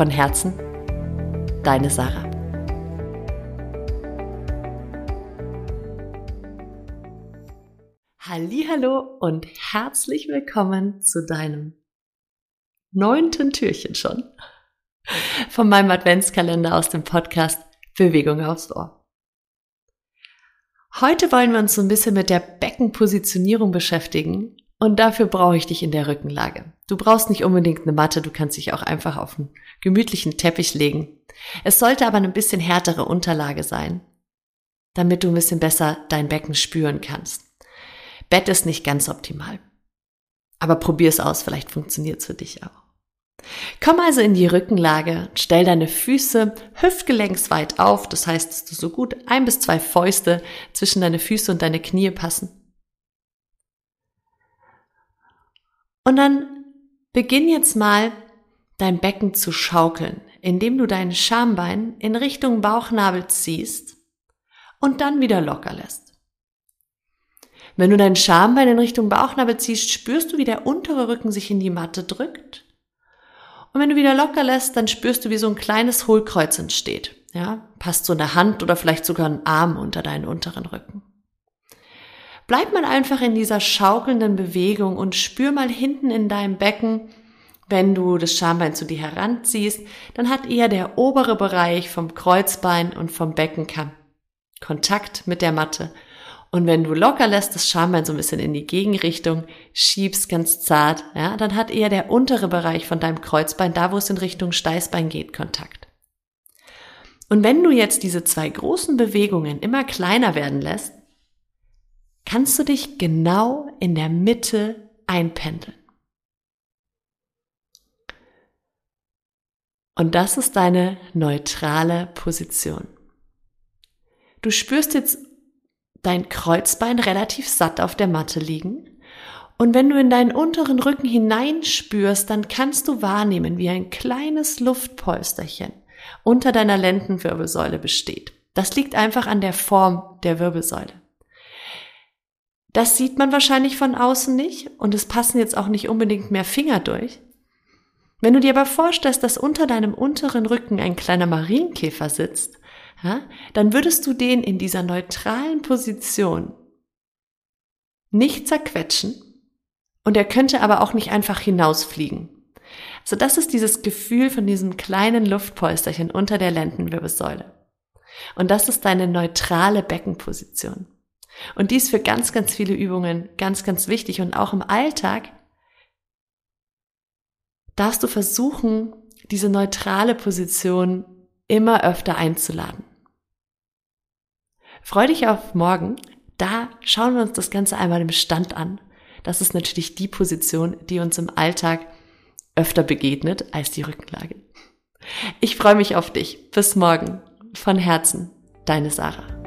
Von Herzen, deine Sarah. Hallo und herzlich willkommen zu deinem neunten Türchen schon von meinem Adventskalender aus dem Podcast Bewegung aufs Ohr. Heute wollen wir uns so ein bisschen mit der Beckenpositionierung beschäftigen und dafür brauche ich dich in der Rückenlage. Du brauchst nicht unbedingt eine Matte, du kannst dich auch einfach auf einen gemütlichen Teppich legen. Es sollte aber eine bisschen härtere Unterlage sein, damit du ein bisschen besser dein Becken spüren kannst. Bett ist nicht ganz optimal. Aber probier es aus, vielleicht funktioniert es für dich auch. Komm also in die Rückenlage, stell deine Füße hüftgelenksweit auf, das heißt, dass du so gut ein bis zwei Fäuste zwischen deine Füße und deine Knie passen. Und dann beginn jetzt mal dein Becken zu schaukeln, indem du dein Schambein in Richtung Bauchnabel ziehst und dann wieder locker lässt. Wenn du dein Schambein in Richtung Bauchnabel ziehst, spürst du, wie der untere Rücken sich in die Matte drückt. Und wenn du wieder locker lässt, dann spürst du, wie so ein kleines Hohlkreuz entsteht. Ja, passt so eine Hand oder vielleicht sogar ein Arm unter deinen unteren Rücken. Bleib mal einfach in dieser schaukelnden Bewegung und spür mal hinten in deinem Becken, wenn du das Schambein zu dir heranziehst, dann hat eher der obere Bereich vom Kreuzbein und vom Beckenkamm Kontakt mit der Matte. Und wenn du locker lässt, das Schambein so ein bisschen in die Gegenrichtung, schiebst ganz zart, ja, dann hat eher der untere Bereich von deinem Kreuzbein, da wo es in Richtung Steißbein geht, Kontakt. Und wenn du jetzt diese zwei großen Bewegungen immer kleiner werden lässt, kannst du dich genau in der Mitte einpendeln. Und das ist deine neutrale Position. Du spürst jetzt dein Kreuzbein relativ satt auf der Matte liegen. Und wenn du in deinen unteren Rücken hineinspürst, dann kannst du wahrnehmen, wie ein kleines Luftpolsterchen unter deiner Lendenwirbelsäule besteht. Das liegt einfach an der Form der Wirbelsäule. Das sieht man wahrscheinlich von außen nicht und es passen jetzt auch nicht unbedingt mehr Finger durch. Wenn du dir aber vorstellst, dass unter deinem unteren Rücken ein kleiner Marienkäfer sitzt, ja, dann würdest du den in dieser neutralen Position nicht zerquetschen und er könnte aber auch nicht einfach hinausfliegen. Also das ist dieses Gefühl von diesem kleinen Luftpolsterchen unter der Lendenwirbelsäule. Und das ist deine neutrale Beckenposition. Und dies für ganz, ganz viele Übungen ganz, ganz wichtig. Und auch im Alltag darfst du versuchen, diese neutrale Position immer öfter einzuladen. Freu dich auf morgen. Da schauen wir uns das Ganze einmal im Stand an. Das ist natürlich die Position, die uns im Alltag öfter begegnet als die Rückenlage. Ich freue mich auf dich. Bis morgen. Von Herzen, deine Sarah.